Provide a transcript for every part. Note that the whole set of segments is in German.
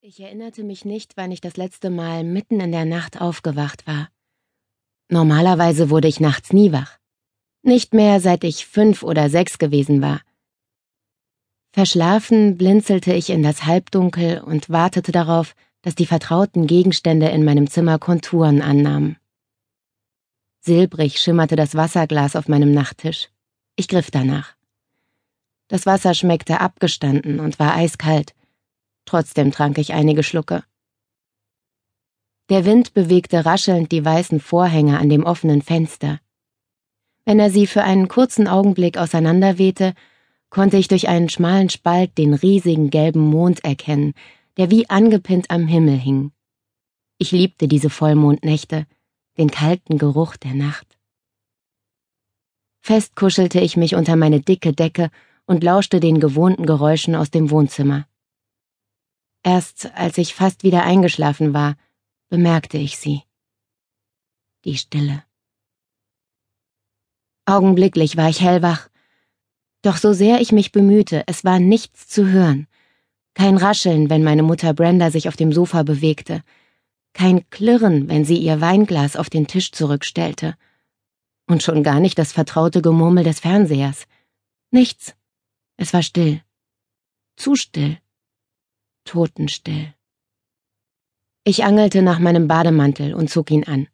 Ich erinnerte mich nicht, wann ich das letzte Mal mitten in der Nacht aufgewacht war. Normalerweise wurde ich nachts nie wach. Nicht mehr, seit ich fünf oder sechs gewesen war. Verschlafen blinzelte ich in das Halbdunkel und wartete darauf, dass die vertrauten Gegenstände in meinem Zimmer Konturen annahmen. Silbrig schimmerte das Wasserglas auf meinem Nachttisch. Ich griff danach. Das Wasser schmeckte abgestanden und war eiskalt. Trotzdem trank ich einige Schlucke. Der Wind bewegte raschelnd die weißen Vorhänge an dem offenen Fenster. Wenn er sie für einen kurzen Augenblick auseinanderwehte, konnte ich durch einen schmalen Spalt den riesigen gelben Mond erkennen, der wie angepinnt am Himmel hing. Ich liebte diese Vollmondnächte, den kalten Geruch der Nacht. Fest kuschelte ich mich unter meine dicke Decke und lauschte den gewohnten Geräuschen aus dem Wohnzimmer. Erst als ich fast wieder eingeschlafen war, bemerkte ich sie. Die Stille. Augenblicklich war ich hellwach. Doch so sehr ich mich bemühte, es war nichts zu hören. Kein Rascheln, wenn meine Mutter Brenda sich auf dem Sofa bewegte. Kein Klirren, wenn sie ihr Weinglas auf den Tisch zurückstellte. Und schon gar nicht das vertraute Gemurmel des Fernsehers. Nichts. Es war still. Zu still. Totenstill. Ich angelte nach meinem Bademantel und zog ihn an.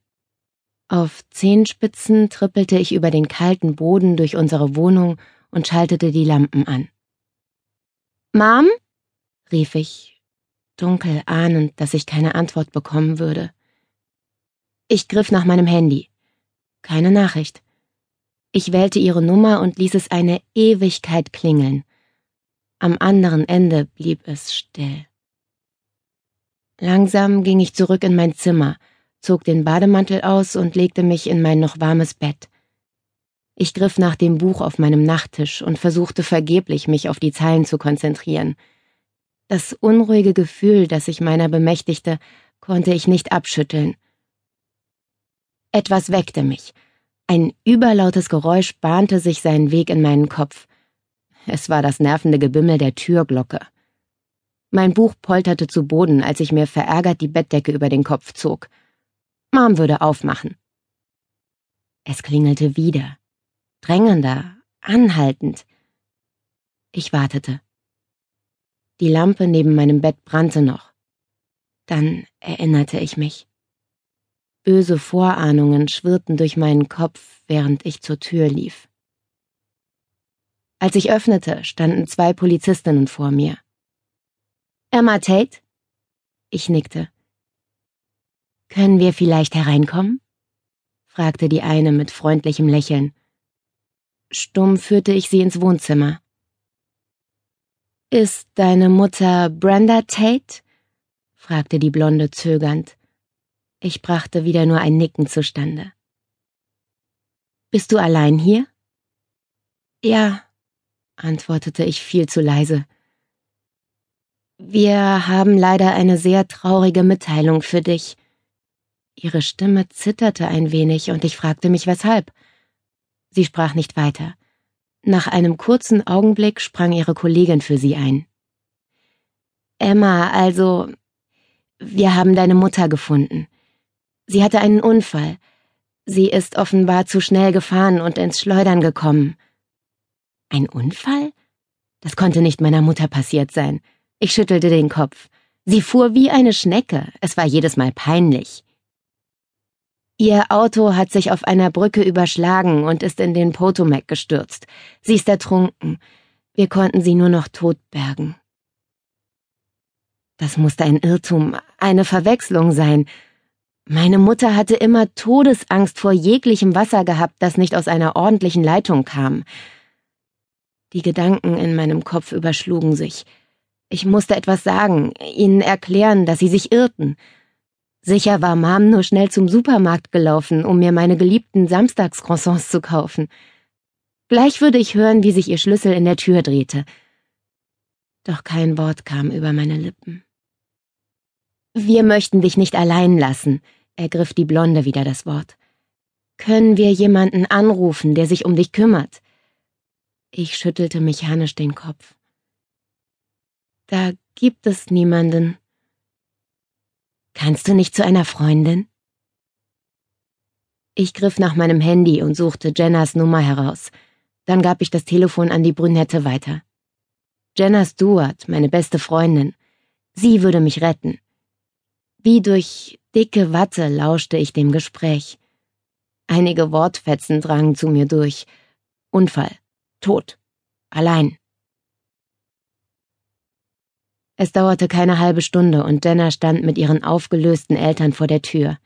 Auf Zehenspitzen trippelte ich über den kalten Boden durch unsere Wohnung und schaltete die Lampen an. Mom? rief ich, dunkel ahnend, dass ich keine Antwort bekommen würde. Ich griff nach meinem Handy. Keine Nachricht. Ich wählte ihre Nummer und ließ es eine Ewigkeit klingeln. Am anderen Ende blieb es still. Langsam ging ich zurück in mein Zimmer, zog den Bademantel aus und legte mich in mein noch warmes Bett. Ich griff nach dem Buch auf meinem Nachttisch und versuchte vergeblich, mich auf die Zeilen zu konzentrieren. Das unruhige Gefühl, das sich meiner bemächtigte, konnte ich nicht abschütteln. Etwas weckte mich, ein überlautes Geräusch bahnte sich seinen Weg in meinen Kopf. Es war das nervende Gebimmel der Türglocke. Mein Buch polterte zu Boden, als ich mir verärgert die Bettdecke über den Kopf zog. Mom würde aufmachen. Es klingelte wieder. Drängender, anhaltend. Ich wartete. Die Lampe neben meinem Bett brannte noch. Dann erinnerte ich mich. Böse Vorahnungen schwirrten durch meinen Kopf, während ich zur Tür lief. Als ich öffnete, standen zwei Polizistinnen vor mir. Emma Tate? Ich nickte. Können wir vielleicht hereinkommen? fragte die eine mit freundlichem Lächeln. Stumm führte ich sie ins Wohnzimmer. Ist deine Mutter Brenda Tate? fragte die Blonde zögernd. Ich brachte wieder nur ein Nicken zustande. Bist du allein hier? Ja, antwortete ich viel zu leise. Wir haben leider eine sehr traurige Mitteilung für dich. Ihre Stimme zitterte ein wenig und ich fragte mich weshalb. Sie sprach nicht weiter. Nach einem kurzen Augenblick sprang ihre Kollegin für sie ein. Emma, also, wir haben deine Mutter gefunden. Sie hatte einen Unfall. Sie ist offenbar zu schnell gefahren und ins Schleudern gekommen. Ein Unfall? Das konnte nicht meiner Mutter passiert sein. Ich schüttelte den Kopf. Sie fuhr wie eine Schnecke. Es war jedes Mal peinlich. Ihr Auto hat sich auf einer Brücke überschlagen und ist in den Potomac gestürzt. Sie ist ertrunken. Wir konnten sie nur noch tot bergen. Das musste ein Irrtum, eine Verwechslung sein. Meine Mutter hatte immer Todesangst vor jeglichem Wasser gehabt, das nicht aus einer ordentlichen Leitung kam. Die Gedanken in meinem Kopf überschlugen sich. Ich musste etwas sagen, ihnen erklären, dass sie sich irrten. Sicher war Mom nur schnell zum Supermarkt gelaufen, um mir meine geliebten Samstagscroissants zu kaufen. Gleich würde ich hören, wie sich ihr Schlüssel in der Tür drehte. Doch kein Wort kam über meine Lippen. Wir möchten dich nicht allein lassen, ergriff die Blonde wieder das Wort. Können wir jemanden anrufen, der sich um dich kümmert? Ich schüttelte mechanisch den Kopf. Da gibt es niemanden, Kannst du nicht zu einer Freundin? Ich griff nach meinem Handy und suchte Jennas Nummer heraus. Dann gab ich das Telefon an die Brünette weiter. Jenna Stewart, meine beste Freundin. Sie würde mich retten. Wie durch dicke Watte lauschte ich dem Gespräch. Einige Wortfetzen drangen zu mir durch. Unfall. Tod. Allein. Es dauerte keine halbe Stunde und Jenna stand mit ihren aufgelösten Eltern vor der Tür.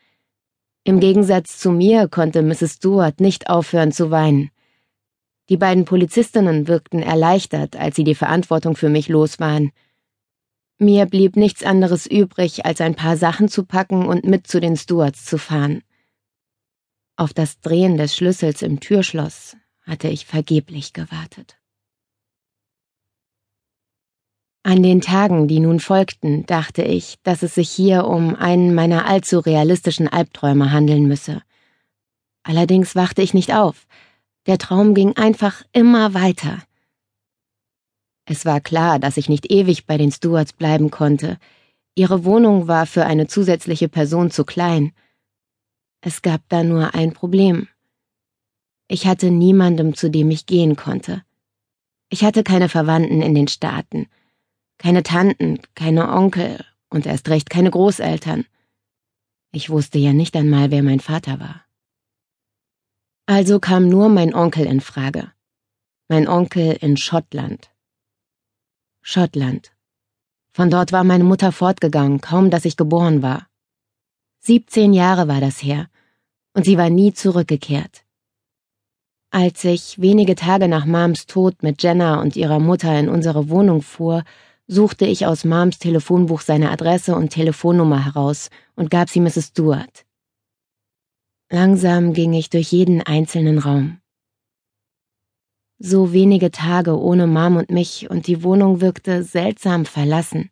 Im Gegensatz zu mir konnte Mrs. Stewart nicht aufhören zu weinen. Die beiden Polizistinnen wirkten erleichtert, als sie die Verantwortung für mich los waren. Mir blieb nichts anderes übrig, als ein paar Sachen zu packen und mit zu den Stewards zu fahren. Auf das Drehen des Schlüssels im Türschloss hatte ich vergeblich gewartet. An den Tagen, die nun folgten, dachte ich, dass es sich hier um einen meiner allzu realistischen Albträume handeln müsse. Allerdings wachte ich nicht auf. Der Traum ging einfach immer weiter. Es war klar, dass ich nicht ewig bei den Stewards bleiben konnte. Ihre Wohnung war für eine zusätzliche Person zu klein. Es gab da nur ein Problem. Ich hatte niemandem, zu dem ich gehen konnte. Ich hatte keine Verwandten in den Staaten. Keine Tanten, keine Onkel und erst recht keine Großeltern. Ich wusste ja nicht einmal, wer mein Vater war. Also kam nur mein Onkel in Frage. Mein Onkel in Schottland. Schottland. Von dort war meine Mutter fortgegangen, kaum dass ich geboren war. 17 Jahre war das her, und sie war nie zurückgekehrt. Als ich wenige Tage nach Mams Tod mit Jenna und ihrer Mutter in unsere Wohnung fuhr, suchte ich aus Mams Telefonbuch seine Adresse und Telefonnummer heraus und gab sie Mrs. Stewart. Langsam ging ich durch jeden einzelnen Raum. So wenige Tage ohne Mom und mich und die Wohnung wirkte seltsam verlassen.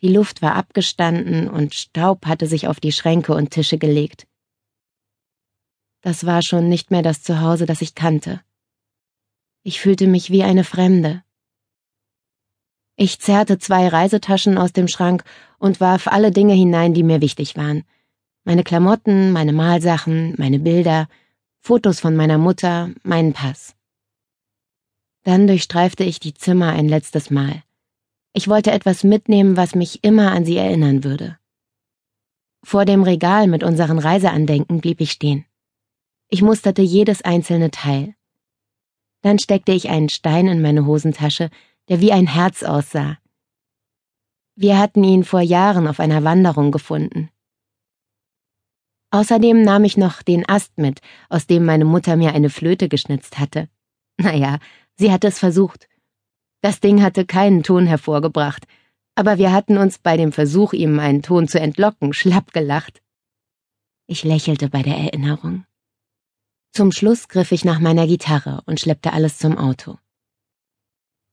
Die Luft war abgestanden und Staub hatte sich auf die Schränke und Tische gelegt. Das war schon nicht mehr das Zuhause, das ich kannte. Ich fühlte mich wie eine Fremde. Ich zerrte zwei Reisetaschen aus dem Schrank und warf alle Dinge hinein, die mir wichtig waren. Meine Klamotten, meine Malsachen, meine Bilder, Fotos von meiner Mutter, meinen Pass. Dann durchstreifte ich die Zimmer ein letztes Mal. Ich wollte etwas mitnehmen, was mich immer an sie erinnern würde. Vor dem Regal mit unseren Reiseandenken blieb ich stehen. Ich musterte jedes einzelne Teil. Dann steckte ich einen Stein in meine Hosentasche, der wie ein Herz aussah. Wir hatten ihn vor Jahren auf einer Wanderung gefunden. Außerdem nahm ich noch den Ast mit, aus dem meine Mutter mir eine Flöte geschnitzt hatte. Naja, sie hatte es versucht. Das Ding hatte keinen Ton hervorgebracht, aber wir hatten uns bei dem Versuch, ihm einen Ton zu entlocken, schlapp gelacht. Ich lächelte bei der Erinnerung. Zum Schluss griff ich nach meiner Gitarre und schleppte alles zum Auto.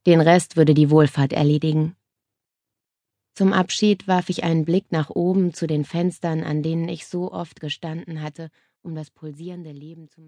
Den Rest würde die Wohlfahrt erledigen. Zum Abschied warf ich einen Blick nach oben zu den Fenstern, an denen ich so oft gestanden hatte, um das pulsierende Leben zu